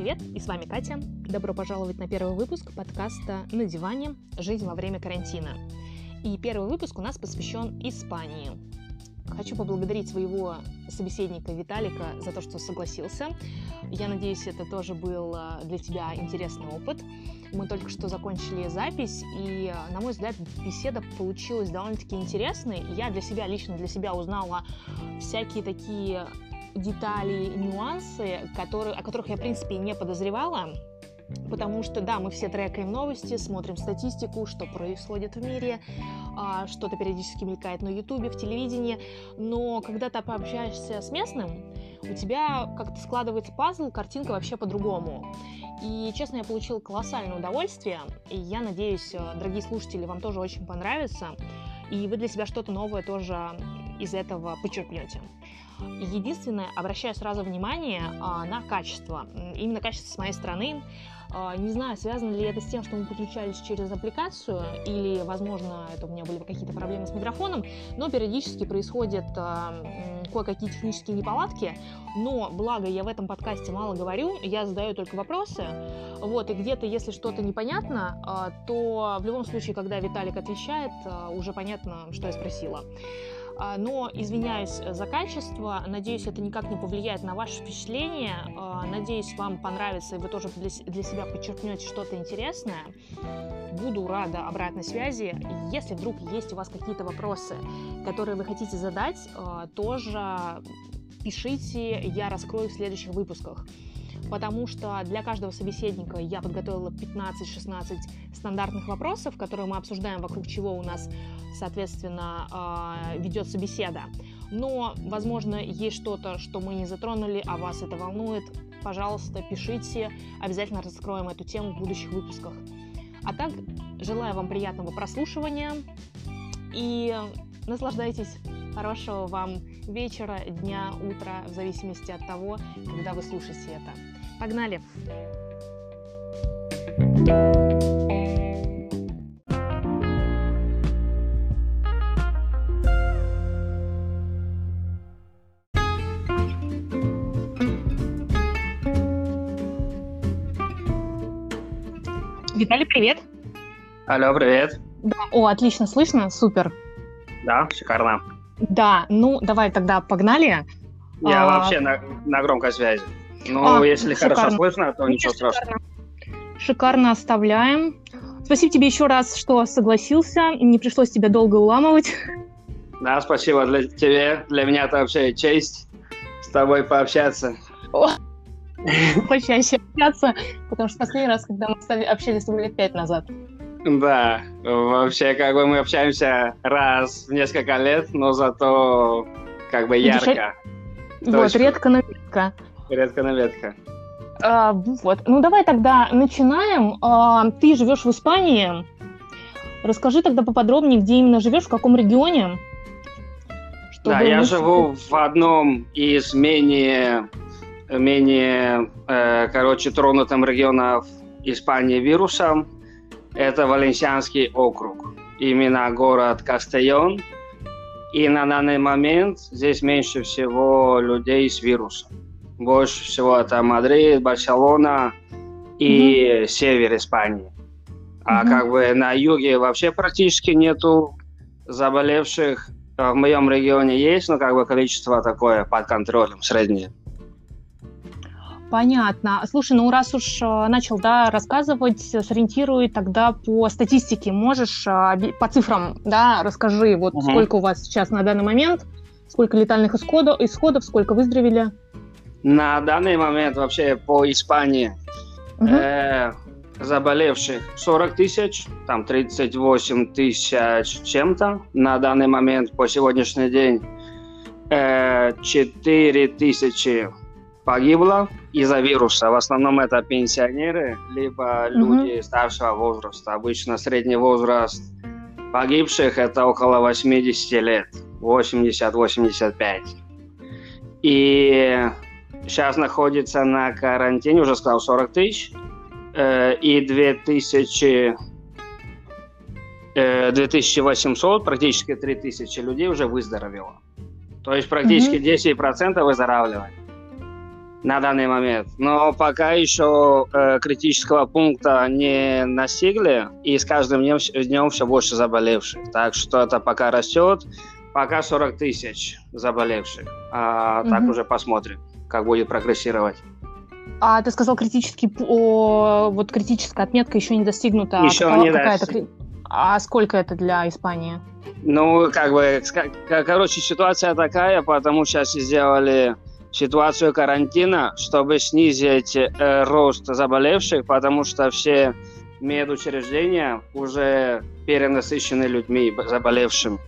привет! И с вами Катя. Добро пожаловать на первый выпуск подкаста «На диване. Жизнь во время карантина». И первый выпуск у нас посвящен Испании. Хочу поблагодарить своего собеседника Виталика за то, что согласился. Я надеюсь, это тоже был а, для тебя интересный опыт. Мы только что закончили запись, и, а, на мой взгляд, беседа получилась довольно-таки интересной. Я для себя, лично для себя узнала всякие такие детали, нюансы, которые, о которых я, в принципе, не подозревала. Потому что, да, мы все трекаем новости, смотрим статистику, что происходит в мире, а, что-то периодически мелькает на Ютубе, в телевидении, но когда ты пообщаешься с местным, у тебя как-то складывается пазл, картинка вообще по-другому. И, честно, я получила колоссальное удовольствие, и я надеюсь, э, дорогие слушатели, вам тоже очень понравится, и вы для себя что-то новое тоже из этого почерпнете. Единственное, обращаю сразу внимание а, на качество. Именно качество с моей стороны. А, не знаю, связано ли это с тем, что мы подключались через аппликацию, или, возможно, это у меня были какие-то проблемы с микрофоном, но периодически происходят а, кое-какие технические неполадки, но, благо, я в этом подкасте мало говорю, я задаю только вопросы, вот, и где-то, если что-то непонятно, то в любом случае, когда Виталик отвечает, уже понятно, что я спросила. А, но извиняюсь за качество, надеюсь, это никак не повлияет на ваше впечатление, а, надеюсь, вам понравится, и вы тоже для себя подчеркнете что-то интересное. Буду рада обратной связи. Если вдруг есть у вас какие-то вопросы, которые вы хотите задать, а, тоже пишите, я раскрою в следующих выпусках потому что для каждого собеседника я подготовила 15-16 стандартных вопросов, которые мы обсуждаем, вокруг чего у нас, соответственно, а, ведется беседа. Но, возможно, есть что-то, что мы не затронули, а вас это волнует, пожалуйста, пишите, обязательно раскроем эту тему в будущих выпусках. А так, желаю вам приятного прослушивания и наслаждайтесь. Хорошего вам вечера, дня, утра, в зависимости от того, когда вы слушаете это. Погнали! Виталий, привет! Алло, привет! Да, о, отлично, слышно? Супер! Да, шикарно. Да, ну давай тогда погнали. Я а... вообще на, на громкой связи. Ну, а, если шикарно. хорошо слышно, то ничего шикарно. страшного. Шикарно оставляем. Спасибо тебе еще раз, что согласился. Не пришлось тебя долго уламывать. Да, спасибо для тебе. Для меня это вообще честь с тобой пообщаться. О, почаще общаться, потому что последний раз, когда мы общались, это было лет пять назад. Да, вообще, как бы мы общаемся раз в несколько лет, но зато как бы ярко. Вот, редко, но редко. Редко, но редко. А, вот, ну давай тогда начинаем. А, ты живешь в Испании. Расскажи тогда поподробнее, где именно живешь, в каком регионе. Да, я живу в одном из менее, менее, э, короче, тронутым регионов Испании вирусом. Это Валенсианский округ. Именно город Кастейон. И на данный момент здесь меньше всего людей с вирусом. Больше всего это Мадрид, Барселона и mm-hmm. север Испании. А mm-hmm. как бы на юге вообще практически нету заболевших. В моем регионе есть, но как бы количество такое под контролем, среднее. Понятно. Слушай, ну раз уж э, начал да, рассказывать, сориентируй тогда по статистике. Можешь э, по цифрам, да, расскажи, вот угу. сколько у вас сейчас на данный момент, сколько летальных исходов, исходов сколько выздоровели? На данный момент вообще по Испании угу. э, заболевших 40 тысяч, там 38 тысяч чем-то. На данный момент по сегодняшний день э, 4 тысячи погибло из-за вируса. В основном это пенсионеры, либо люди mm-hmm. старшего возраста. Обычно средний возраст погибших это около 80 лет, 80-85. И сейчас находится на карантине, уже сказал, 40 тысяч. Э, и 2000, 2800, э, практически 3000 людей уже выздоровело. То есть практически mm-hmm. 10% выздоравливает. На данный момент. Но пока еще э, критического пункта не настигли, и с каждым днем, днем все больше заболевших. Так что это пока растет. Пока 40 тысяч заболевших. А, угу. Так уже посмотрим, как будет прогрессировать. А ты сказал критический, о, вот критическая отметка еще не достигнута. Еще а не достигнута. А сколько это для Испании? Ну, как бы, короче, ситуация такая, потому сейчас сделали ситуацию карантина, чтобы снизить э, рост заболевших, потому что все медучреждения уже перенасыщены людьми заболевшими.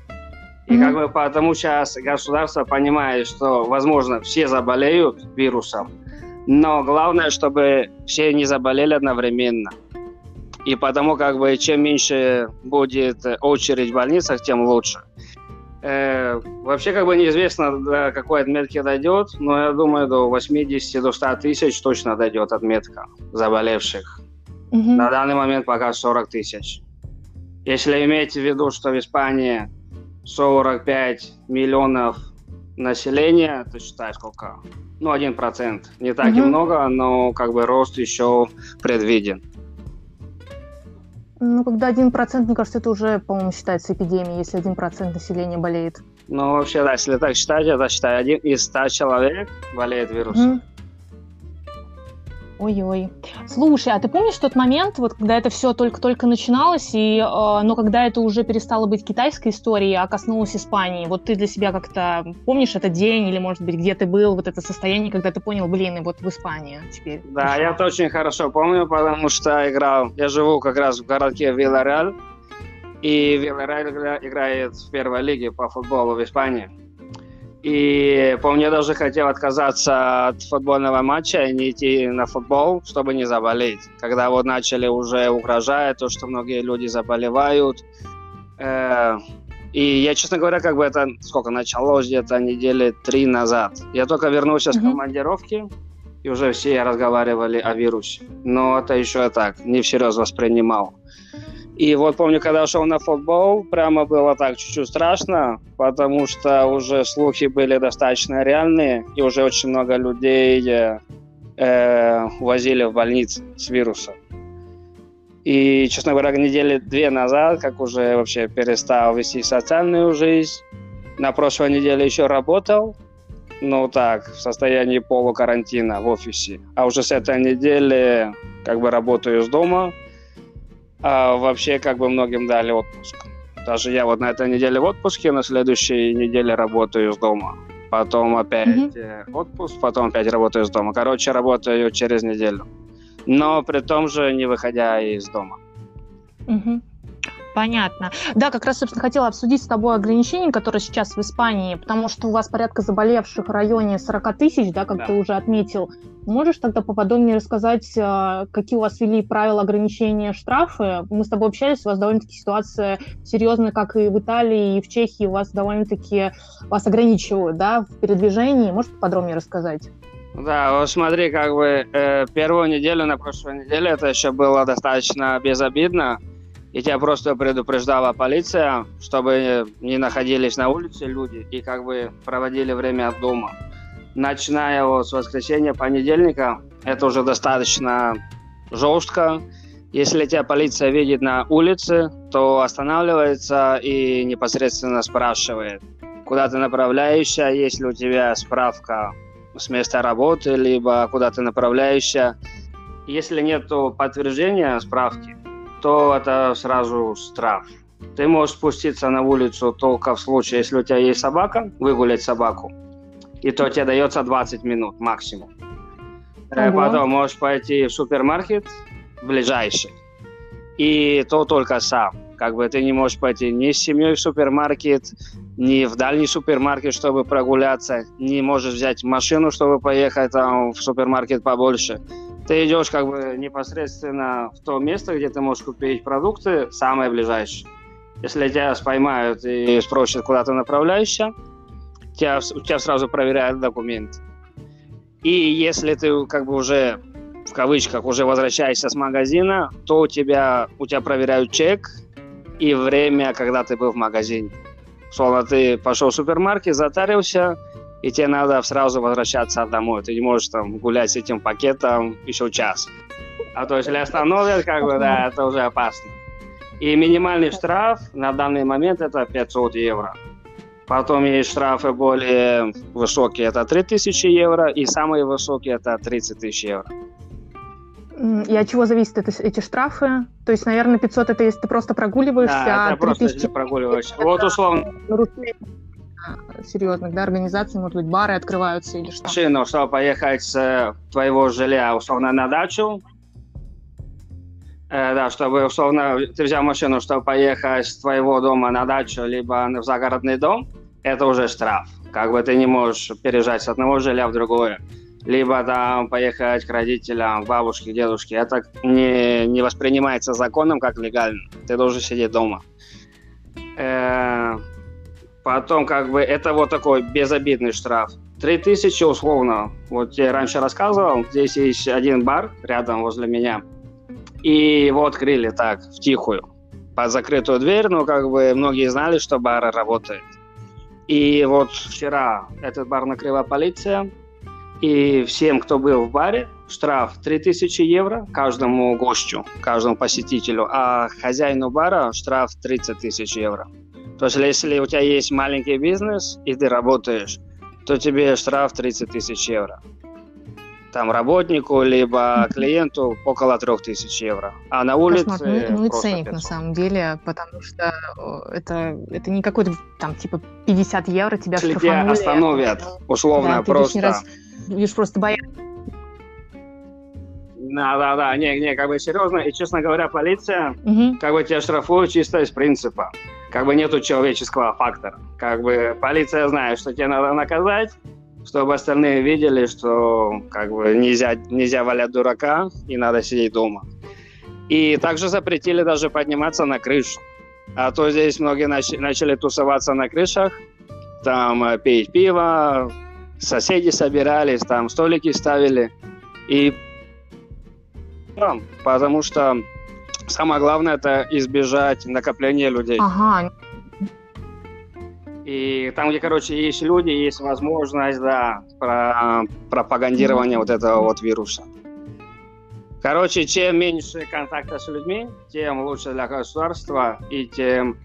И mm-hmm. как бы потому сейчас государство понимает, что, возможно, все заболеют вирусом, но главное, чтобы все не заболели одновременно. И потому как бы чем меньше будет очередь в больницах, тем лучше. Э, вообще как бы неизвестно, до какой отметки дойдет, но я думаю, до 80 до 100 тысяч точно дойдет отметка заболевших. Угу. На данный момент пока 40 тысяч. Если иметь в виду, что в Испании 45 миллионов населения, ты считай сколько? Ну, один процент. Не так угу. и много, но как бы рост еще предвиден. Ну, когда один процент, мне кажется, это уже, по-моему, считается эпидемией, если один процент населения болеет. Ну, вообще, да, если так считать, это считай, один из ста человек болеет вирусом. Mm. Ой-ой. Слушай, а ты помнишь тот момент, вот когда это все только-только начиналось, и, э, но когда это уже перестало быть китайской историей, а коснулось Испании? Вот ты для себя как-то помнишь этот день, или, может быть, где ты был, вот это состояние, когда ты понял, блин, и вот в Испании теперь? Да, пришла. я это очень хорошо помню, потому что играл, я живу как раз в городке Виллареаль, и Виллареаль играет в первой лиге по футболу в Испании. И помню, я даже хотел отказаться от футбольного матча и не идти на футбол, чтобы не заболеть. Когда вот начали уже угрожать, то, что многие люди заболевают. Э, и я, честно говоря, как бы это сколько началось где-то недели три назад. Я только вернулся mm-hmm. с командировки, и уже все разговаривали о вирусе. Но это еще так, не всерьез воспринимал. И вот помню, когда шел на футбол, прямо было так чуть-чуть страшно, потому что уже слухи были достаточно реальные, и уже очень много людей э, возили в больницы с вирусом. И, честно говоря, недели две назад, как уже вообще перестал вести социальную жизнь, на прошлой неделе еще работал, ну так, в состоянии полукарантина в офисе. А уже с этой недели как бы работаю из дома, а вообще как бы многим дали отпуск. Даже я вот на этой неделе в отпуске, на следующей неделе работаю из дома. Потом опять mm-hmm. отпуск, потом опять работаю из дома. Короче, работаю через неделю. Но при том же не выходя из дома. Mm-hmm. Понятно. Да, как раз, собственно, хотела обсудить с тобой ограничения, которые сейчас в Испании, потому что у вас порядка заболевших в районе 40 тысяч, да, как да. ты уже отметил. Можешь тогда поподробнее рассказать, э, какие у вас ввели правила ограничения штрафы? Мы с тобой общались, у вас довольно-таки ситуация серьезная, как и в Италии, и в Чехии. У вас довольно-таки вас ограничивают да, в передвижении. Можешь поподробнее рассказать? Да, вот смотри, как бы э, первую неделю на прошлой неделе это еще было достаточно безобидно. И тебя просто предупреждала полиция, чтобы не находились на улице люди и как бы проводили время от дома начиная вот с воскресенья, понедельника, это уже достаточно жестко. Если тебя полиция видит на улице, то останавливается и непосредственно спрашивает, куда ты направляешься, есть ли у тебя справка с места работы, либо куда ты направляешься. Если нет подтверждения справки, то это сразу штраф. Ты можешь спуститься на улицу только в случае, если у тебя есть собака, выгулять собаку, и то тебе дается 20 минут максимум. Ого. Потом можешь пойти в супермаркет ближайший, и то только сам. Как бы ты не можешь пойти ни с семьей в супермаркет, ни в дальний супермаркет, чтобы прогуляться, не можешь взять машину, чтобы поехать там в супермаркет побольше. Ты идешь как бы непосредственно в то место, где ты можешь купить продукты, самое ближайшее. Если тебя споймают и спросят, куда ты направляешься, тебя, тебя сразу проверяют документ. И если ты как бы уже в кавычках уже возвращаешься с магазина, то у тебя, у тебя проверяют чек и время, когда ты был в магазине. Словно ты пошел в супермаркет, затарился, и тебе надо сразу возвращаться домой. Ты не можешь там гулять с этим пакетом еще час. А то если остановят, как бы, да, это уже опасно. И минимальный штраф на данный момент это 500 евро. Потом есть штрафы более высокие, это 3000 евро, и самые высокие это 30 тысяч евро. И от чего зависят это, эти штрафы? То есть, наверное, 500 это если ты просто прогуливаешься, да, а это просто если прогуливаешься. Вот условно. Серьезных, да, организаций, может быть, бары открываются или что? Машину, чтобы поехать с твоего жилья, условно, на дачу, э, да, чтобы, условно, ты взял машину, чтобы поехать с твоего дома на дачу, либо в загородный дом, это уже штраф. Как бы ты не можешь переезжать с одного жилья в другое либо там поехать к родителям, бабушке, дедушке. Это не, не воспринимается законом как легально. Ты должен сидеть дома. Э, потом как бы это вот такой безобидный штраф. Три тысячи условно. Вот я раньше рассказывал, здесь есть один бар рядом возле меня. И его открыли так, в тихую, под закрытую дверь, но как бы многие знали, что бар работает. И вот вчера этот бар накрыла полиция, и всем, кто был в баре, штраф 3000 евро каждому гостю, каждому посетителю, а хозяину бара штраф 30 тысяч евро. То есть, если у тебя есть маленький бизнес и ты работаешь, то тебе штраф 30 тысяч евро. Там работнику, либо клиенту около 3000 евро. А на улице Кошмар. Ну, ну и ценник 500. на самом деле, потому что это, это не какой-то там типа 50 евро тебя Если тебя остановят, условно, да, просто... Раз Видишь, просто боятся. Да, да, да, не, не, как бы серьезно, и, честно говоря, полиция, угу. как бы тебя штрафует чисто из принципа. Как бы нету человеческого фактора. Как бы полиция знает, что тебе надо наказать, чтобы остальные видели, что как бы нельзя, нельзя валять дурака и надо сидеть дома. И также запретили даже подниматься на крышу. А то здесь многие начали, начали тусоваться на крышах, там э, пить пиво, соседи собирались, там столики ставили. И потому что самое главное это избежать накопления людей. Ага. И там, где, короче, есть люди, есть возможность, да, про пропагандирования mm-hmm. вот этого вот вируса. Короче, чем меньше контакта с людьми, тем лучше для государства и тем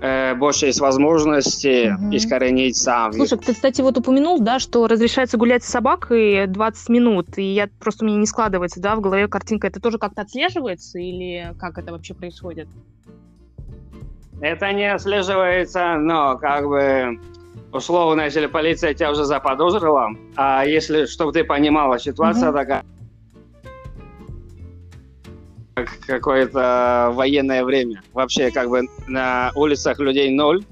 э, больше есть возможности угу. искоренить сам. Слушай, ты, кстати, вот упомянул, да, что разрешается гулять с собакой 20 минут, и я просто у меня не складывается, да, в голове картинка. Это тоже как-то отслеживается или как это вообще происходит? Это не отслеживается, но как бы условно, если полиция тебя уже заподозрила, а если, чтобы ты понимала, ситуация угу. такая, какое-то военное время. Вообще, как бы на улицах людей ноль.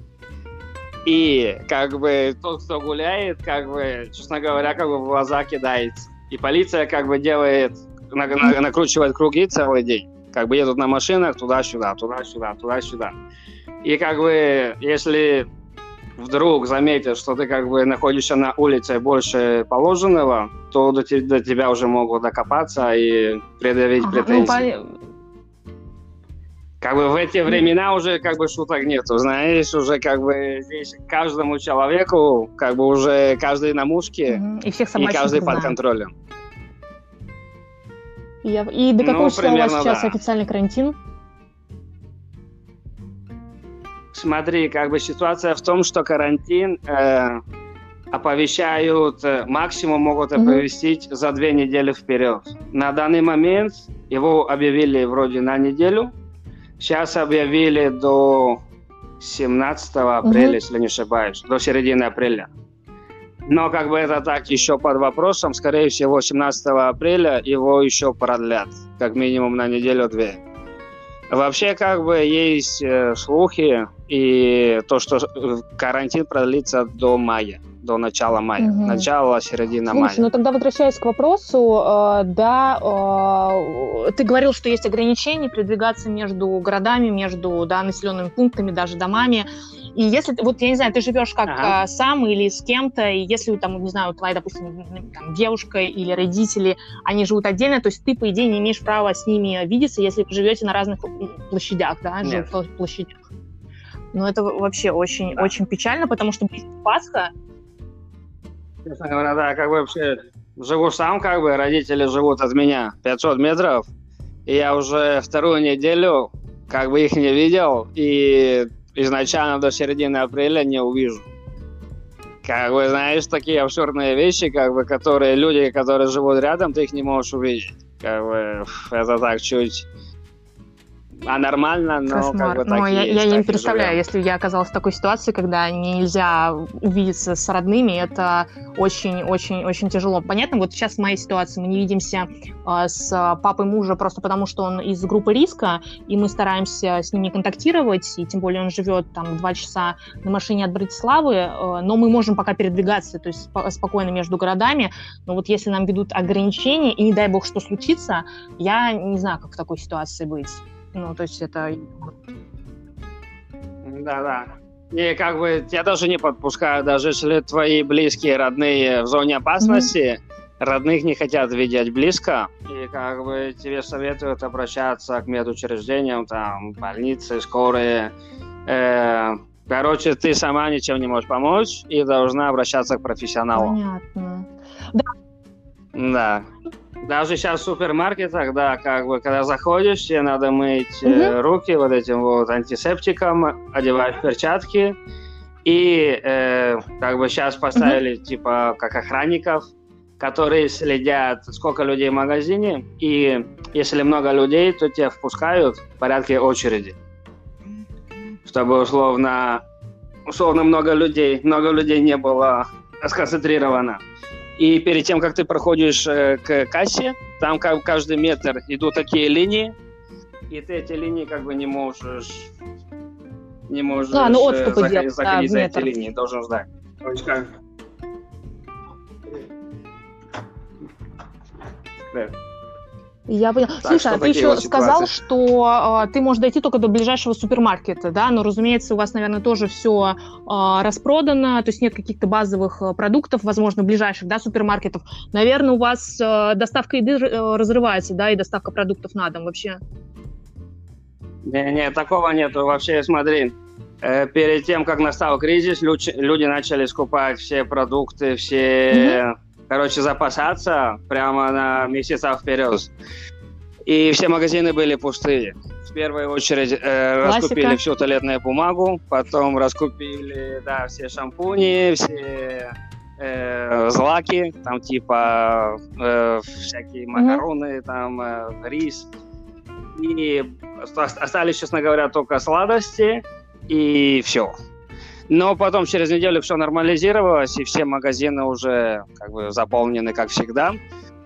И как бы тот, кто гуляет, как бы, честно говоря, как бы в глаза кидается. И полиция как бы делает, на, на, накручивает круги целый день. Как бы едут на машинах туда-сюда, туда-сюда, туда-сюда. И как бы, если вдруг заметят, что ты как бы находишься на улице больше положенного, то до, до тебя уже могут докопаться и предъявить ага, ну, претензии. Ну, как бы в эти времена уже как бы шуток нету, знаешь, уже как бы здесь каждому человеку как бы уже каждый на мушке и, всех и каждый под контролем. И, и до какого ну, числа у вас сейчас да. официальный карантин? Смотри, как бы ситуация в том, что карантин э, оповещают, э, максимум могут оповестить mm-hmm. за две недели вперед. На данный момент его объявили вроде на неделю, сейчас объявили до 17 апреля, mm-hmm. если не ошибаюсь, до середины апреля. Но как бы это так еще под вопросом, скорее всего, 17 апреля его еще продлят, как минимум на неделю-две. Вообще, как бы есть э, слухи и то, что э, карантин продлится до мая, до начала мая, угу. начало, середина Слушай, мая. ну тогда возвращаясь к вопросу, э, да, э, ты говорил, что есть ограничения передвигаться между городами, между да, населенными пунктами, даже домами. И если, вот я не знаю, ты живешь как ага. сам или с кем-то, и если там, не знаю, твоя, допустим, там, девушка или родители, они живут отдельно, то есть ты, по идее, не имеешь права с ними видеться, если вы живете на разных площадях, да, Нет. площадях. Но это вообще очень, да. очень печально, потому что Пасха, Честно говоря, да, как бы вообще живу сам, как бы, родители живут от меня 500 метров, и я уже вторую неделю как бы их не видел, и изначально до середины апреля не увижу. Как бы, знаешь, такие абсурдные вещи, как бы, которые люди, которые живут рядом, ты их не можешь увидеть. Как бы, это так чуть а нормально, но Кошмар. как бы так но я, есть, я не представляю, если я оказалась в такой ситуации, когда нельзя увидеться с родными, это очень-очень-очень тяжело. Понятно, вот сейчас в моей ситуации мы не видимся э, с папой мужа просто потому, что он из группы риска, и мы стараемся с ним не контактировать, и тем более он живет там два часа на машине от Братиславы, э, но мы можем пока передвигаться, то есть спо- спокойно между городами, но вот если нам ведут ограничения, и не дай бог что случится, я не знаю, как в такой ситуации быть. Ну, то есть это... Да-да. И как бы я даже не подпускаю, даже если твои близкие, родные в зоне опасности, родных не хотят видеть близко, и как бы тебе советуют обращаться к медучреждениям, там, больницы, скорые. Э, короче, ты сама ничем не можешь помочь и должна обращаться к профессионалу. Понятно. Да. Даже сейчас в супермаркетах, да, как бы, когда заходишь, тебе надо мыть э, руки вот этим вот антисептиком, одеваешь перчатки, и э, как бы сейчас поставили типа как охранников, которые следят, сколько людей в магазине, и если много людей, то тебя впускают в порядке очереди, чтобы условно, условно много людей, много людей не было сконцентрировано. И перед тем, как ты проходишь э, к кассе, там как каждый метр идут такие линии, и ты эти линии как бы не можешь не можешь А, ну, э, заходить, делать, да, заходить в за эти метр. линии, должен ждать. То есть как- Да. Я поняла. Так Слушай, а ты еще вот сказал, ситуации. что а, ты можешь дойти только до ближайшего супермаркета, да, но, разумеется, у вас, наверное, тоже все распродано, то есть нет каких-то базовых а, продуктов, возможно, ближайших, да, супермаркетов. Наверное, у вас а, доставка еды э, разрывается, да, и доставка продуктов на дом вообще. Не, не, такого нету. Вообще, смотри, э, перед тем, как настал кризис, люч- люди начали скупать все продукты, все, короче, запасаться прямо на месяца вперед. И все магазины были пустые. В первую очередь э, Классика. раскупили всю туалетную бумагу, потом раскупили, да, все шампуни, все э, злаки, там типа э, всякие макароны, там э, рис. И оста- остались, честно говоря, только сладости и все. Но потом через неделю все нормализировалось, и все магазины уже как бы заполнены, как всегда.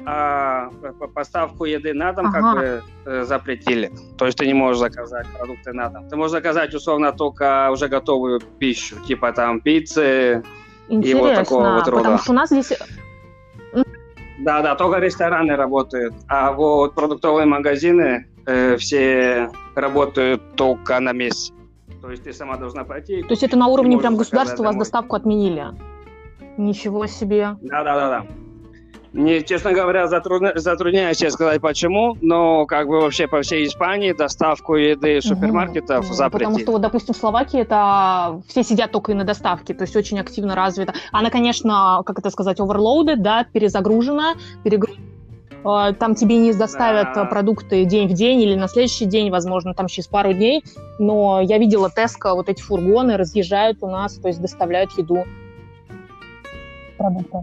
А п- поставку еды на дом как Ага. бы э, запретили. То есть ты не можешь заказать продукты на дом. Ты можешь заказать условно только уже готовую пищу, типа там пиццы. Интересно, вот такого вот рода. потому что у нас здесь Да, да, только рестораны работают. А вот продуктовые магазины э, все работают только на месте. То есть ты сама должна пойти. То есть это на уровне прям государства у вас доставку отменили? Ничего себе. Да, да, да, да. Мне, честно говоря, затрудня- затрудняюсь себе сказать почему, но как бы вообще по всей Испании доставку еды из супермаркетов Мгм. запретили. Потому что, вот, допустим, в Словакии это все сидят только и на доставке, то есть очень активно развита. Она, конечно, как это сказать, overloaded, да, перезагружена, перегружена. Э, Там тебе не доставят Да. э, продукты день в день или на следующий день, возможно, там через пару дней. Но я видела Теско, вот эти фургоны разъезжают у нас, то есть доставляют еду. Продукты.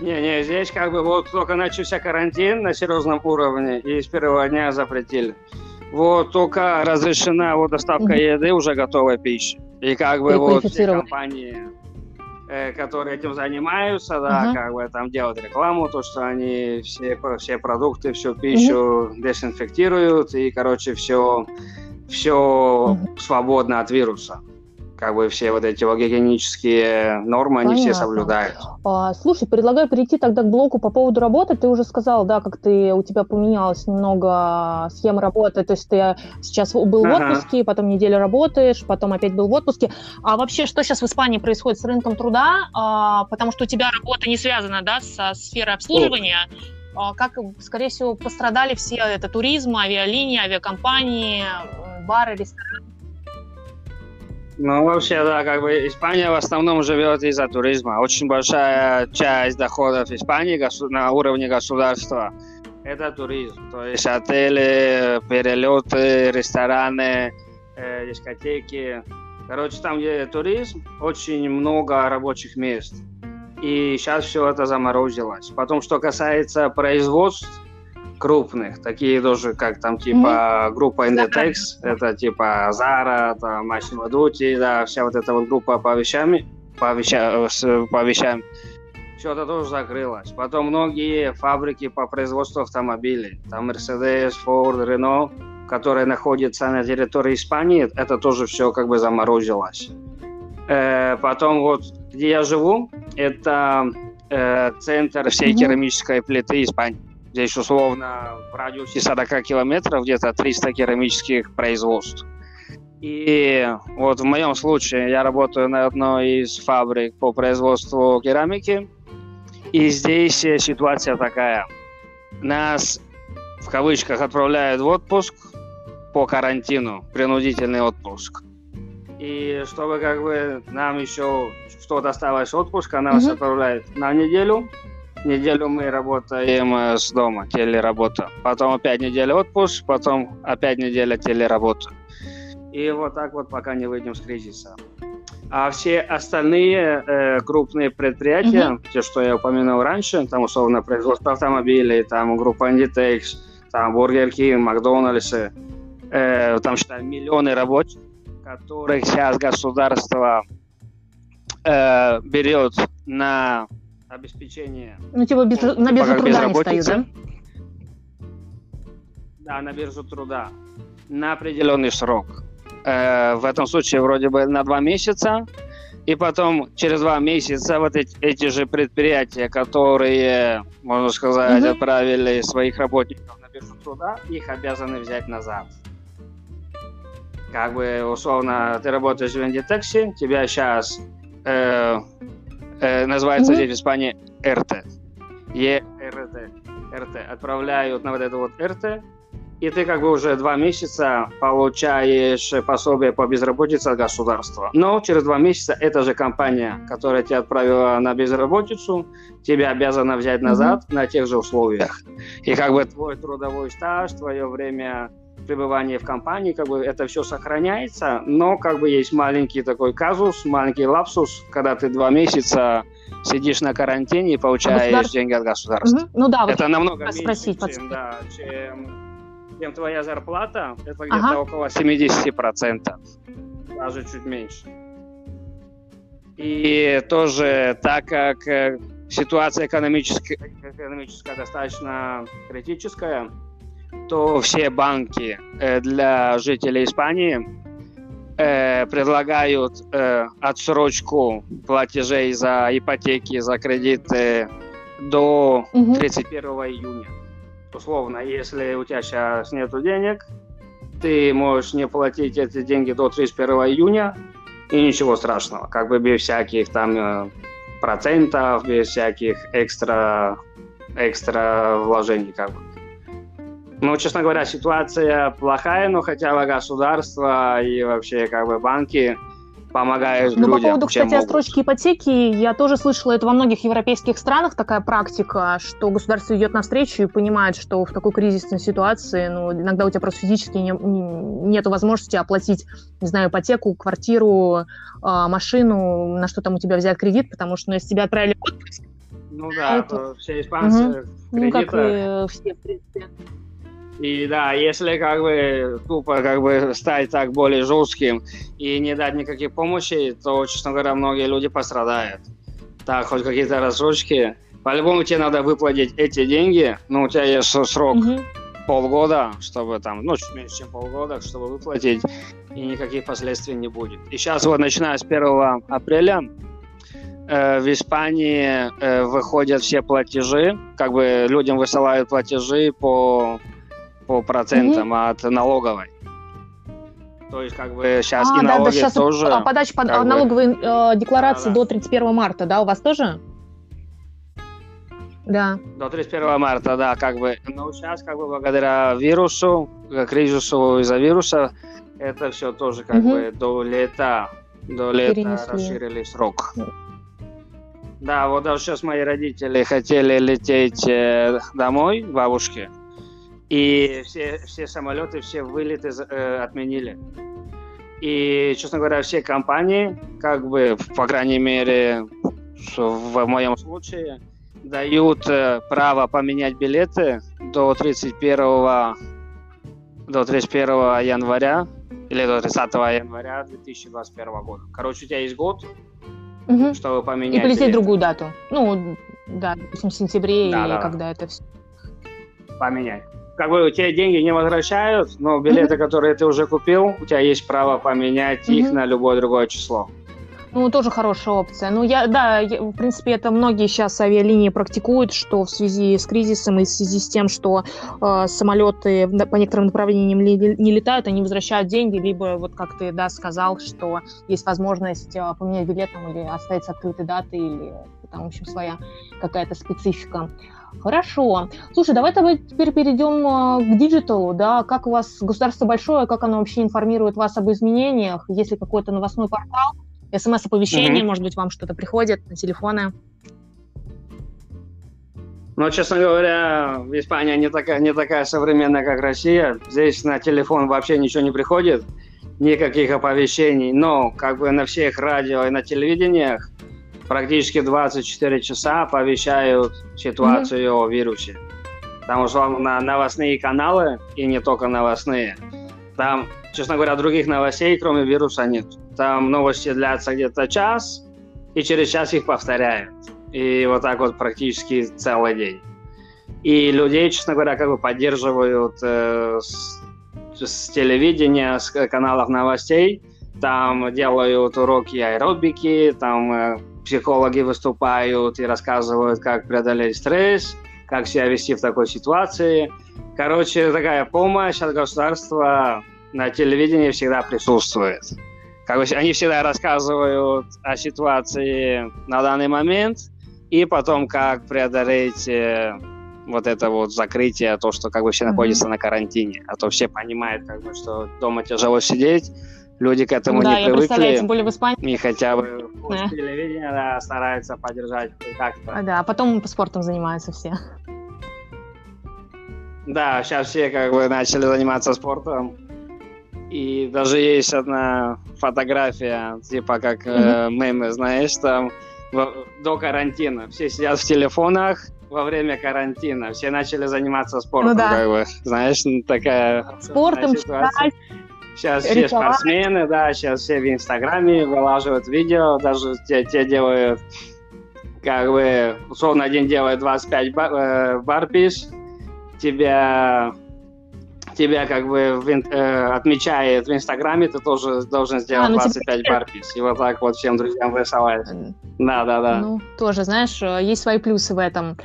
Не, не, здесь как бы вот только начался карантин на серьезном уровне, и с первого дня запретили. Вот только разрешена вот доставка еды уже готовой пищи. И как бы вот все компании, э, которые этим занимаются, да, Ага. как бы там делают рекламу, то, что они все, все продукты, всю пищу дезинфектируют, и, короче, все, все Мгм. свободно от вируса. Как бы все вот эти вот гигиенические нормы, они все Понятно. соблюдают. А, слушай, предлагаю перейти тогда к блоку по поводу работы. Ты уже сказал, да, как ты у тебя поменялась немного схема работы. То есть ты сейчас был в Ага. отпуске, потом неделю работаешь, потом опять был в отпуске. А вообще, что сейчас в Испании происходит с рынком труда? А, потому что у тебя работа не связана, да, со сферой обслуживания. А, как, скорее всего, пострадали все это туризм, авиалинии, авиакомпании, бары, рестораны. Ну, вообще, да, как бы Испания в основном живет из-за туризма. Очень большая часть доходов Испании на уровне государства – это туризм. То есть отели, перелеты, рестораны, э, дискотеки. Короче, там, где туризм, очень много рабочих мест. И сейчас все это заморозилось. Потом, что касается производств, крупных, такие тоже, как там типа mm-hmm. группа Inditex, это типа Zara, там Massimo Dutti, да, вся вот эта вот группа по вещам, по, вещам, по вещам, это тоже закрылось. Потом многие фабрики по производству автомобилей, там Mercedes, Ford, Renault, которые находятся на территории Испании, это тоже все как бы заморозилось. Э, потом вот, где я живу, это э, центр всей mm-hmm. керамической плиты Испании. Здесь условно в радиусе 40 километров где-то 300 керамических производств. И вот в моем случае я работаю на одной из фабрик по производству керамики. И здесь ситуация такая. Нас в кавычках отправляют в отпуск по карантину, принудительный отпуск. И чтобы как бы нам еще что-то осталось отпуска, нас mm-hmm. отправляют на неделю, Неделю мы работаем э, с дома, телеработа. Потом опять неделя отпуск, потом опять неделя телеработа. И вот так вот, пока не выйдем с кризиса. А все остальные э, крупные предприятия, mm-hmm. те, что я упомянул раньше, там условно производство автомобилей, там группа Inditex, там Burger King, Макдональдс, э, там считай миллионы рабочих, которых сейчас государство э, берет на обеспечение... Ну, типа без, на биржу труда они встают, да? Да, на биржу труда. На определенный срок. Э, в этом случае вроде бы на два месяца. И потом через два месяца вот эти, эти же предприятия, которые, можно сказать, угу. отправили своих работников на биржу труда, их обязаны взять назад. Как бы условно ты работаешь в Индитексе, тебя сейчас э, Э, называется mm-hmm. здесь в Испании РТ. ЕРТ. РТ. Отправляют на вот это вот РТ, и ты как бы уже два месяца получаешь пособие по безработице от государства. Но через два месяца эта же компания, которая тебя отправила на безработицу, тебя обязана взять назад mm-hmm. на тех же условиях. И как бы твой трудовой стаж, твое время пребывания в компании, как бы это все сохраняется, но как бы есть маленький такой казус, маленький лапсус, когда ты два месяца сидишь на карантине и получаешь а государство... деньги от государства. Угу. Ну да, вот это намного меньше, спросить, чем, да, чем, чем твоя зарплата, это где-то ага. около 70%, даже чуть меньше. И тоже так как э, ситуация экономическая, экономическая достаточно критическая, то все банки э, для жителей Испании э, предлагают э, отсрочку платежей за ипотеки, за кредиты до угу. 31 июня. Условно, если у тебя сейчас нет денег, ты можешь не платить эти деньги до 31 июня, и ничего страшного, как бы без всяких там процентов, без всяких экстра, экстра вложений, как бы. Ну, честно говоря, ситуация плохая, но хотя бы государство и вообще как бы банки помогают ну, людям. По поводу, кстати, могут. отсрочки ипотеки, я тоже слышала, это во многих европейских странах такая практика, что государство идет навстречу и понимает, что в такой кризисной ситуации, ну, иногда у тебя просто физически не, нет возможности оплатить, не знаю, ипотеку, квартиру, э, машину, на что там у тебя взять кредит, потому что ну, если тебя отправили в отпуск, ну да, это... все испанцы угу. Ну, как и все, в принципе. И да, если как бы тупо как бы стать так более жестким и не дать никаких помощи, то, честно говоря, многие люди пострадают. Так, хоть какие-то рассрочки. По-любому тебе надо выплатить эти деньги, но у тебя есть срок угу. полгода, чтобы там, ну, чуть меньше, чем полгода, чтобы выплатить, и никаких последствий не будет. И сейчас вот начиная с 1 апреля э, в Испании э, выходят все платежи, как бы людям высылают платежи по по процентам mm-hmm. от налоговой. То есть, как бы сейчас а, и налоги да, да, сейчас тоже... Подача под, налоговой э, декларации да, до 31 марта, да, у вас тоже? Да. До 31 марта, да, как бы. Но сейчас, как бы, благодаря вирусу, кризису из-за вируса, это все тоже, как угу. бы, до лета до лета Перенесли. расширили срок. Да, вот даже сейчас мои родители хотели лететь э, домой, бабушке, и все, все самолеты, все вылеты э, отменили. И, честно говоря, все компании, как бы, по крайней мере, в моем случае, дают э, право поменять билеты до 31 до 31 января или до 30 января 2021 года. Короче, у тебя есть год, угу. чтобы поменять. И полететь билеты. другую дату. Ну, да, допустим, в сентябре да, или да. когда это все. Поменять как бы у тебя деньги не возвращают, но билеты, mm-hmm. которые ты уже купил, у тебя есть право поменять mm-hmm. их на любое другое число. Ну, тоже хорошая опция. Ну, я, да, я, в принципе, это многие сейчас авиалинии практикуют, что в связи с кризисом и в связи с тем, что э, самолеты по некоторым направлениям не, не летают, они возвращают деньги, либо, вот как ты, да, сказал, что есть возможность э, поменять билет там, или оставить открытой даты, или там, в общем, своя какая-то специфика. Хорошо. Слушай, давай давай теперь перейдем а, к digital у, да, как у вас государство большое, как оно вообще информирует вас об изменениях, есть ли какой-то новостной портал, смс-оповещение, mm-hmm. может быть, вам что-то приходит на телефоны? Ну, честно говоря, Испания не такая, не такая современная, как Россия. Здесь на телефон вообще ничего не приходит, никаких оповещений. Но как бы на всех радио и на телевидениях практически 24 часа оповещают ситуацию mm-hmm. о вирусе. Потому что на новостные каналы, и не только новостные, там, честно говоря, других новостей, кроме вируса, нет. Там новости длятся где-то час, и через час их повторяют. И вот так вот практически целый день. И людей, честно говоря, как бы поддерживают э, с, с телевидения, с каналов новостей. Там делают уроки аэробики, там э, психологи выступают и рассказывают, как преодолеть стресс, как себя вести в такой ситуации. Короче, такая помощь от государства на телевидении всегда присутствует. Как бы они всегда рассказывают о ситуации на данный момент и потом, как преодолеть э, вот это вот закрытие, то, что как бы все mm-hmm. находятся на карантине. А то все понимают, как бы, что дома тяжело сидеть, Люди к этому да, не привыкли. тем более в Испании. И хотя бы да. телевидение да, стараются поддержать как-то. А, да, а потом по спортом занимаются все. Да, сейчас все как бы начали заниматься спортом. И даже есть одна фотография, типа как mm-hmm. э, мемы, знаешь, там в, до карантина. Все сидят в телефонах во время карантина. Все начали заниматься спортом, ну, да. как бы, знаешь, такая спортом, читать, Сейчас все спортсмены, да, сейчас все в Инстаграме вылаживают видео, даже те, те делают, как бы, условно, один делает 25 бар, э, барпиш, тебя тебя как бы в, э, отмечает в Инстаграме, ты тоже должен сделать а, ну, 25 типа... барпис. И вот так вот всем друзьям высылать. Да, да, да. Ну, тоже, знаешь, э, есть свои плюсы в этом.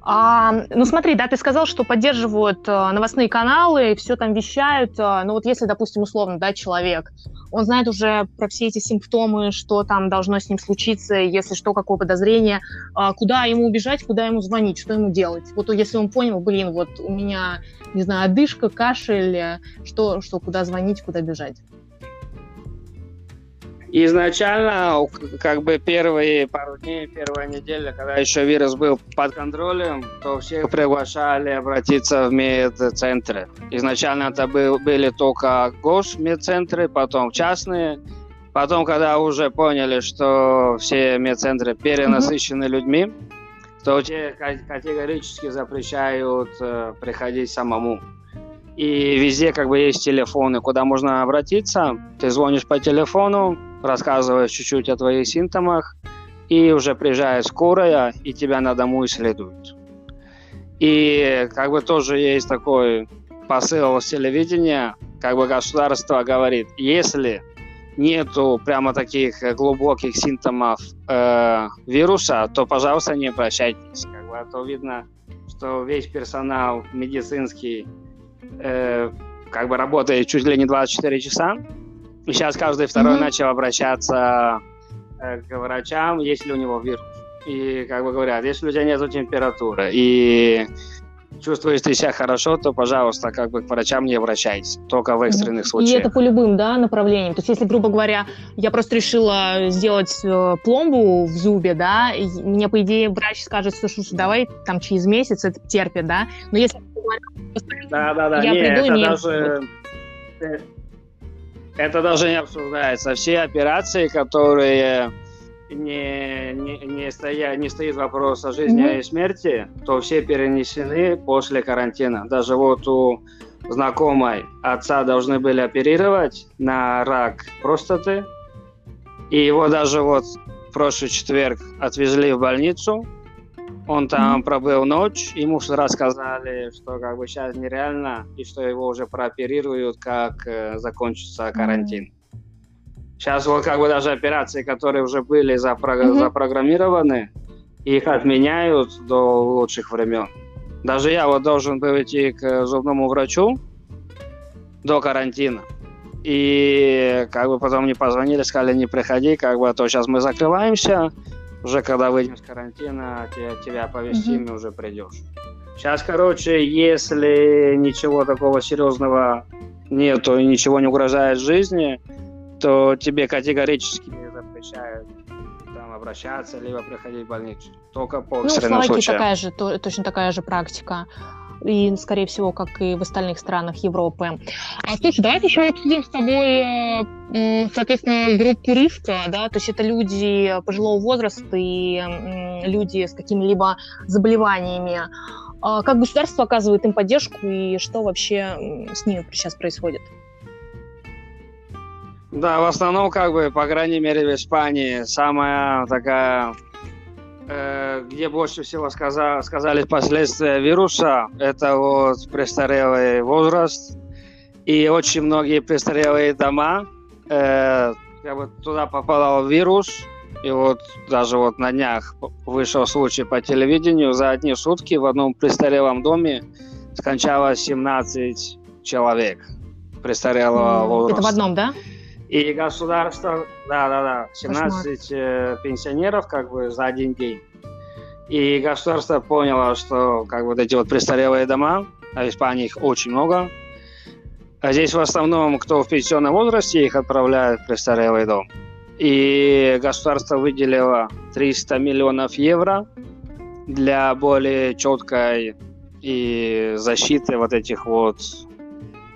А, ну, смотри, да, ты сказал, что поддерживают э, новостные каналы, все там вещают. Э, ну, вот если, допустим, условно, да, человек, он знает уже про все эти симптомы, что там должно с ним случиться, если что, какое подозрение, э, куда ему убежать, куда ему звонить, что ему делать. Вот если он понял, блин, вот у меня, не знаю, одышка, кашель, что, что куда звонить, куда бежать. Изначально, как бы первые пару дней, первая неделя, когда еще вирус был под контролем, то всех приглашали обратиться в медцентры. Изначально это был, были только госмедцентры, потом частные. Потом, когда уже поняли, что все медцентры перенасыщены mm-hmm. людьми, те категорически запрещают э, приходить самому. И везде как бы есть телефоны, куда можно обратиться. Ты звонишь по телефону, рассказываешь чуть-чуть о твоих симптомах, и уже приезжает скорая, и тебя на дому исследуют. И как бы тоже есть такой посыл с телевидения, как бы государство говорит, если нету прямо таких глубоких симптомов э, вируса, то, пожалуйста, не обращайтесь. Как бы, а то видно, что весь персонал медицинский э, как бы работает чуть ли не 24 часа, и сейчас каждый второй mm-hmm. начал обращаться э, к врачам, есть ли у него вирус. И как бы говорят, если у тебя нет температуры, и чувствуете себя хорошо, то, пожалуйста, как бы к врачам не обращайтесь, только в экстренных И случаях. это по любым, да, направлениям. То есть, если, грубо говоря, я просто решила сделать э, пломбу в зубе, да, и мне, по идее, врач скажет, слушай, давай там через месяц это терпит, да. Но если Да, да, да. Я не, приду, это не- даже э, это даже не обсуждается. Все операции, которые не, не, не, стоя, не стоит вопрос о жизни Мгм. и смерти, то все перенесены после карантина. Даже вот у знакомой отца должны были оперировать на рак простаты. И его даже вот в прошлый четверг отвезли в больницу. Он там Мгм. пробыл ночь, ему сразу сказали, что как бы сейчас нереально, и что его уже прооперируют, как э, закончится карантин. Сейчас вот как бы даже операции, которые уже были запро- Мгм. запрограммированы, их отменяют до лучших времен. Даже я вот должен был идти к зубному врачу до карантина. И как бы потом мне позвонили, сказали, не приходи, как бы, а то сейчас мы закрываемся, уже когда выйдем с карантина, тебя, тебя оповестим и уже придешь. Сейчас, короче, если ничего такого серьезного нету и ничего не угрожает жизни, то тебе категорически запрещают там обращаться, либо приходить в больницу. Только по Ну, в экстренным Словакии случаям. такая же, то- точно такая же практика. И, скорее всего, как и в остальных странах Европы. А, слушай, давайте еще обсудим с тобой, э, соответственно, группу риска, да, то есть это люди пожилого возраста и люди с какими-либо заболеваниями. А Как государство оказывает им поддержку и что вообще с ними сейчас происходит? Да, в основном, как бы, по крайней мере, в Испании самая такая, э, где больше всего сказа- сказались последствия вируса, это вот престарелый возраст и очень многие престарелые дома, э, как бы туда попал вирус, и вот даже вот на днях вышел случай по телевидению, за одни сутки в одном престарелом доме скончалось 17 человек престарелого возраста. Это в одном, да? И государство, да, да, да, 17 э, пенсионеров как бы за один день. И государство поняло, что как бы вот эти вот престарелые дома, а в Испании их очень много, а здесь в основном, кто в пенсионном возрасте, их отправляют в престарелый дом. И государство выделило 300 миллионов евро для более четкой и защиты вот этих вот,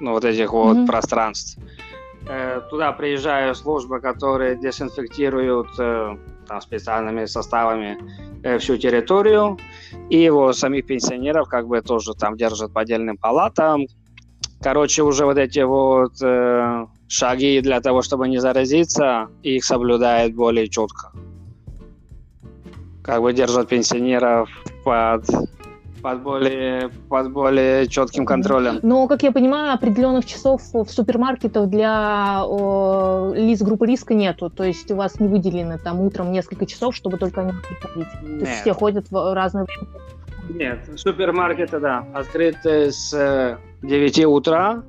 ну, вот этих вот Мгм. пространств. Э, Туда приезжают службы, которые дезинфектируют э, там, специальными составами э, всю территорию. И вот самих пенсионеров как бы тоже там держат по отдельным палатам. Короче, уже вот эти вот э, шаги для того, чтобы не заразиться, их соблюдают более четко. Как бы держат пенсионеров под, под, более, под более четким контролем. Но, как я понимаю, определенных часов в супермаркетах для о, лиц группы риска нету. То есть у вас не выделены там утром несколько часов, чтобы только они могли ходить. То есть Нет. все ходят в разное время. Нет, супермаркеты, да, открыты с э, 9 утра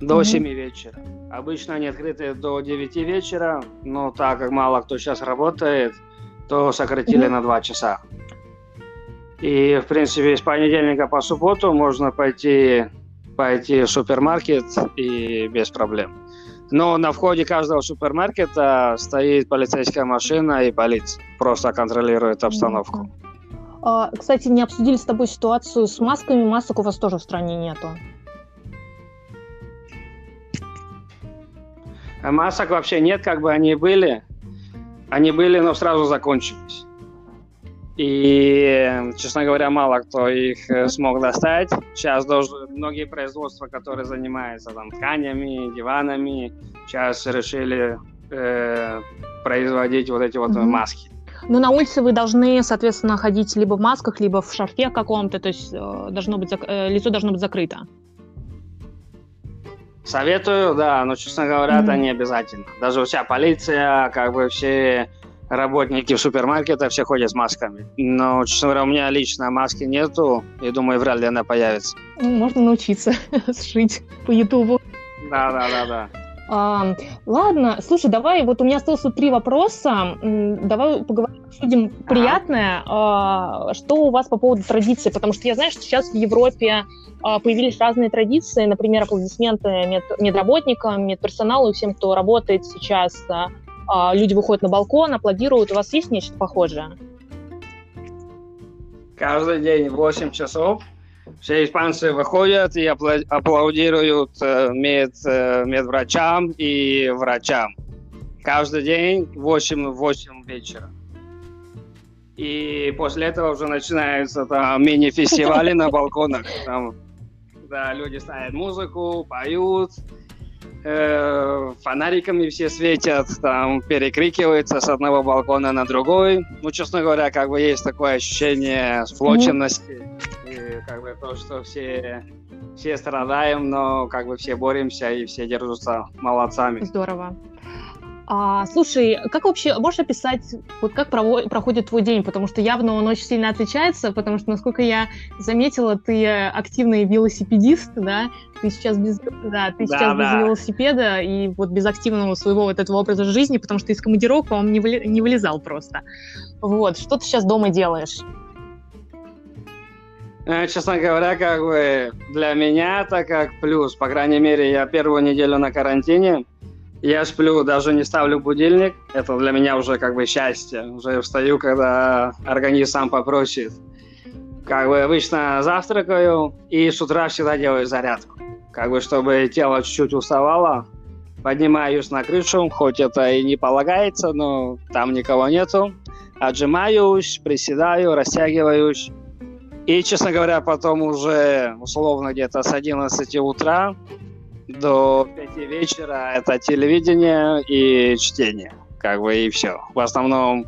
до Мгм. 7 вечера. Обычно они открыты до 9 вечера, но так как мало кто сейчас работает, то сократили Мгм. на 2 часа. И, в принципе, с понедельника по субботу можно пойти, пойти в супермаркет и без проблем. Но на входе каждого супермаркета стоит полицейская машина и полиция. Просто контролирует обстановку. А, Кстати, не обсудили с тобой ситуацию с масками. Масок у вас тоже в стране нету. Масок вообще нет, как бы они были. Они были, но сразу закончились. И, честно говоря, мало кто их э, смог достать. Сейчас даже многие производства, которые занимаются там тканями, диванами, сейчас решили э, производить вот эти вот Мгм. маски. Но на улице вы должны, соответственно, ходить либо в масках, либо в шарфе каком-то. То есть э, должно быть, э, лицо должно быть закрыто. Советую, да, но, честно говоря, это Мгм. не обязательно. Даже вся полиция, как бы все работники в супермаркетах все ходят с масками. Но, честно говоря, у меня лично маски нету, и думаю, вряд ли она появится. Ну, Можно научиться сшить по Ютубу. Да, да, да, да. А, ладно, слушай, давай, вот у меня осталось вот три вопроса. Давай поговорим, обсудим приятное. А, что у вас по поводу традиций? Потому что я знаю, что сейчас в Европе а, появились разные традиции, например, аплодисменты мед, медработникам, медперсоналу и всем, кто работает сейчас. А, люди выходят на балкон, аплодируют. У вас есть нечто похожее? Каждый день в 8 часов все испанцы выходят и аплодируют э, мед, э, медврачам и врачам. Каждый день в 8, 8 вечера. И после этого уже начинаются там мини-фестивали на балконах. Там, да, люди ставят музыку, поют, э, фонариками все светят, там перекрикиваются с одного балкона на другой. Ну, честно говоря, как бы есть такое ощущение сплоченности. Mm-hmm как бы то, что все, все страдаем, но как бы все боремся и все держатся молодцами. Здорово. А, слушай, как вообще можешь описать, вот как провод, проходит твой день? Потому что явно он очень сильно отличается, потому что, насколько я заметила, ты активный велосипедист, да? Ты сейчас без, да, ты да, сейчас да. без велосипеда и вот без активного своего вот этого образа жизни, потому что из командировок, по-моему, не, выли, не вылезал просто. Вот, что ты сейчас дома делаешь? Э, честно говоря, как бы для меня это как плюс. По крайней мере, я первую неделю на карантине. Я сплю, даже не ставлю будильник. Это для меня уже как бы счастье. Уже встаю, когда организм сам попросит. Как бы обычно завтракаю и с утра всегда делаю зарядку. Как бы чтобы тело чуть-чуть уставало. Поднимаюсь на крышу, хоть это и не полагается, но там никого нету. Отжимаюсь, приседаю, растягиваюсь и, честно говоря, потом уже условно где-то с 11 утра до 5 вечера это телевидение и чтение. Как бы и все. В основном,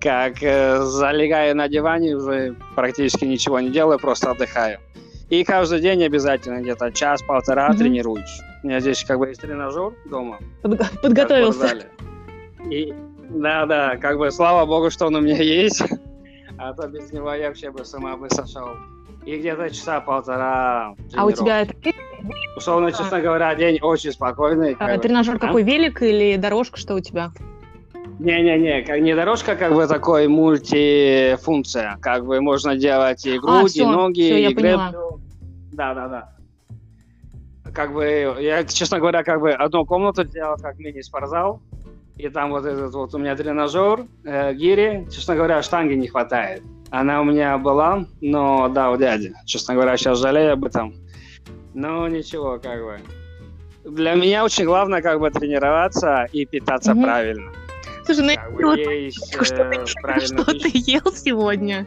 как э, залегаю на диване, уже практически ничего не делаю, просто отдыхаю. И каждый день обязательно где-то час-полтора mm-hmm. тренируюсь. У меня здесь как бы есть тренажер дома. Подготовился. И да, да, как бы слава богу, что он у меня есть а то без него я вообще бы с ума бы сошел. И где-то часа полтора А у тебя это... Условно, честно говоря, день очень спокойный. А, тренажер а? какой, велик или дорожка, что у тебя? Не-не-не, как не дорожка, как бы такой мультифункция. Как бы можно делать и грудь, а, все, и ноги, все, и греблю. Да-да-да. Как бы, я, честно говоря, как бы одну комнату делал как мини-спортзал. И там вот этот вот у меня тренажер, э, гири, честно говоря, штанги не хватает. Она у меня была, но да, у дяди. Честно говоря, сейчас жалею об этом. Но ничего, как бы. Для меня очень главное как бы тренироваться и питаться mm-hmm. правильно. Слушай, ну как бы вот есть, что, э, ты, что ты ел сегодня?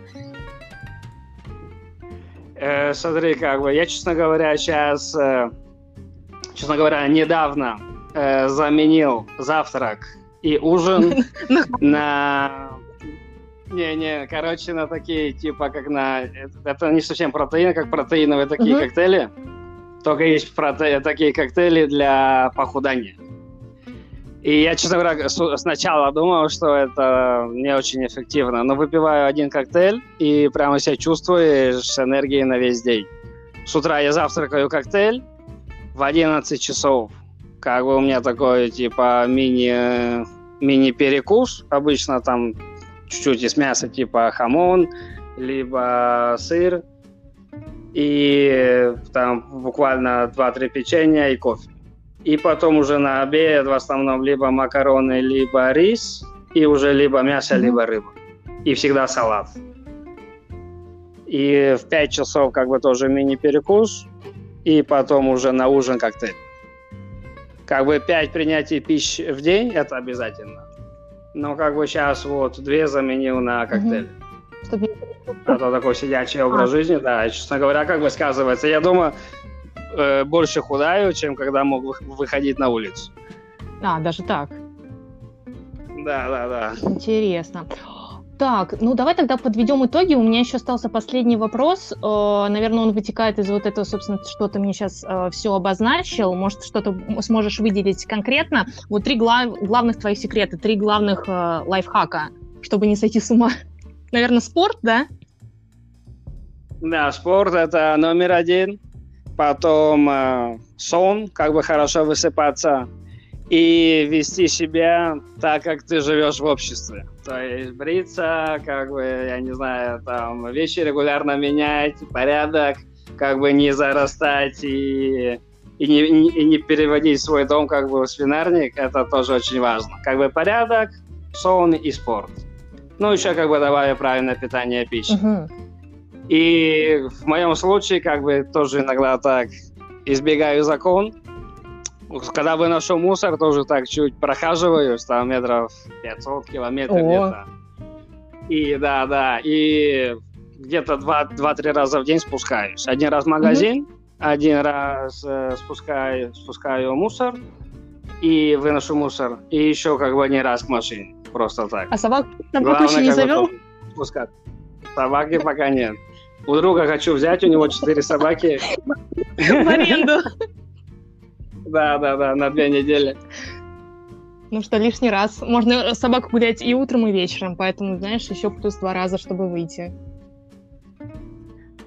Э, смотри, как бы я, честно говоря, сейчас, э, честно говоря, недавно э, заменил завтрак и ужин на... Не-не, короче, на такие, типа, как на... Это не совсем протеин, как протеиновые такие коктейли. Только есть такие коктейли для похудания. И я, честно говоря, сначала думал, что это не очень эффективно, но выпиваю один коктейль и прямо себя чувствуешь энергией на весь день. С утра я завтракаю коктейль в 11 часов как бы у меня такой, типа, мини, мини-перекус. Обычно там чуть-чуть из мяса, типа хамон, либо сыр. И там буквально 2-3 печенья и кофе. И потом уже на обед в основном либо макароны, либо рис, и уже либо мясо, mm-hmm. либо рыба. И всегда салат. И в 5 часов как бы тоже мини-перекус, и потом уже на ужин коктейль. Как бы 5 принятий пищи в день – это обязательно. Но как бы сейчас вот две заменил на коктейль. Чтобы... Это такой сидячий образ а. жизни, да. честно говоря, как бы сказывается. Я думаю, э, больше худаю, чем когда мог выходить на улицу. А, даже так? Да, да, да. Интересно. Так, ну давай тогда подведем итоги. У меня еще остался последний вопрос. Э, наверное, он вытекает из вот этого, собственно, что ты мне сейчас э, все обозначил. Может, что-то сможешь выделить конкретно. Вот три глав... главных твоих секрета, три главных лайфхака, чтобы не сойти с ума. Наверное, спорт, да? Да, спорт это номер один. Потом сон, как бы хорошо высыпаться. и вести себя так, как ты живешь в обществе. То есть бриться, как бы, я не знаю, там, вещи регулярно менять, порядок, как бы не зарастать и, и, не, и не переводить свой дом как бы в свинарник, это тоже очень важно. Как бы порядок, сон и спорт. Ну, еще как бы добавя правильное питание пищи. Uh-huh. И в моем случае как бы тоже иногда так избегаю закон. Когда выношу мусор, тоже так чуть прохаживаюсь, там метров 500 километров где-то. И да, да, и где-то 2-3 раза в день спускаюсь. Один раз в магазин, mm-hmm. один раз э, спускаю, спускаю мусор и выношу мусор. И еще как бы один раз к машине. Просто так. А собак, собаку еще не завел? Спускать. Собаки пока нет. У друга хочу взять, у него четыре собаки. В аренду. Да, да, да, на две недели. Ну что, лишний раз. Можно собаку гулять и утром, и вечером, поэтому, знаешь, еще плюс два раза, чтобы выйти.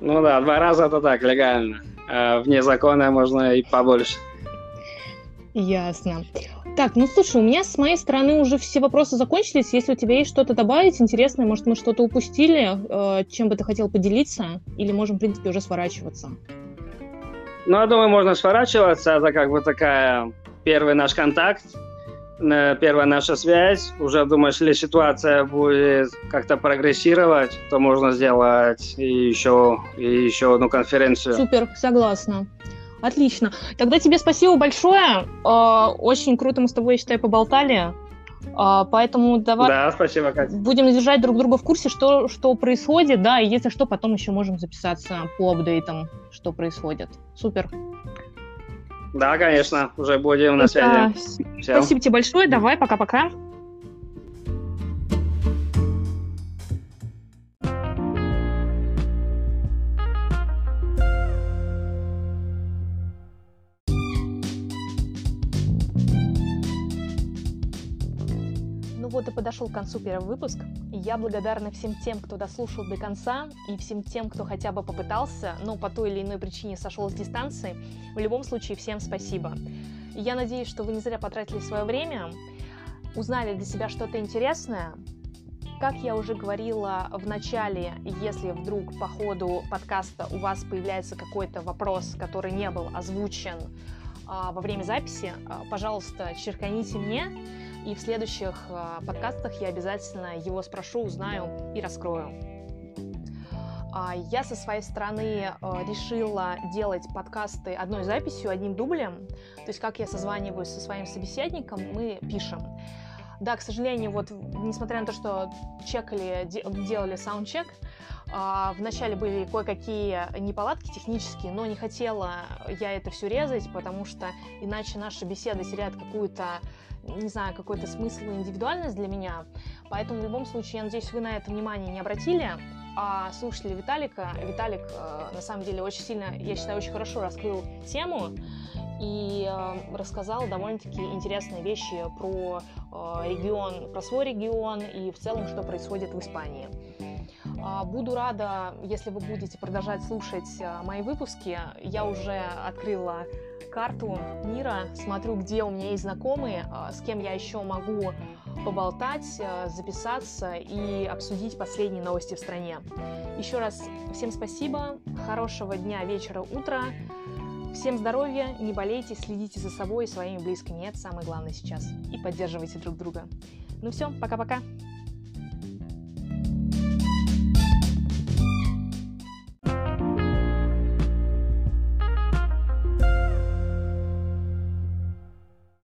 Ну да, два раза это так, легально. А вне закона можно и побольше. Ясно. Так, ну слушай, у меня с моей стороны уже все вопросы закончились. Если у тебя есть что-то добавить интересное, может, мы что-то упустили, э, чем бы ты хотел поделиться, или можем, в принципе, уже сворачиваться? Ну, я думаю, можно сворачиваться. Это как бы такая первый наш контакт, первая наша связь. Уже думаешь, если ситуация будет как-то прогрессировать, то можно сделать и еще, и еще одну конференцию. Супер, согласна. Отлично. Тогда тебе спасибо большое. А, очень круто мы с тобой, я считаю, поболтали. А, поэтому давай да, спасибо, Катя. будем держать друг друга в курсе, что, что происходит, да, и если что, потом еще можем записаться по апдейтам, что происходит. Супер. Да, конечно, уже будем на связи. Всем. Спасибо тебе большое, давай, пока-пока. Вот и подошел к концу первый выпуск. Я благодарна всем тем, кто дослушал до конца, и всем тем, кто хотя бы попытался, но по той или иной причине сошел с дистанции. В любом случае, всем спасибо. я надеюсь, что вы не зря потратили свое время, узнали для себя что-то интересное. Как я уже говорила в начале, если вдруг по ходу подкаста у вас появляется какой-то вопрос, который не был озвучен а, во время записи, а, пожалуйста, черканите мне, и в следующих э, подкастах я обязательно его спрошу, узнаю и раскрою. А, я со своей стороны э, решила делать подкасты одной записью, одним дублем. То есть, как я созваниваюсь со своим собеседником, мы пишем. Да, к сожалению, вот несмотря на то, что чекали, делали саундчек, а, вначале были кое-какие неполадки технические, но не хотела я это все резать, потому что иначе наша беседа теряет какую-то не знаю, какой-то смысл и индивидуальность для меня. Поэтому в любом случае, я надеюсь, вы на это внимание не обратили. А слушатели Виталика, Виталик э, на самом деле очень сильно, я считаю, очень хорошо раскрыл тему и э, рассказал довольно-таки интересные вещи про э, регион, про свой регион и в целом, что происходит в Испании. А, буду рада, если вы будете продолжать слушать э, мои выпуски. Я уже открыла карту мира, смотрю, где у меня есть знакомые, а, с кем я еще могу поболтать, а, записаться и обсудить последние новости в стране. Еще раз всем спасибо, хорошего дня, вечера, утра. Всем здоровья, не болейте, следите за собой и своими близкими, это самое главное сейчас. И поддерживайте друг друга. Ну все, пока-пока.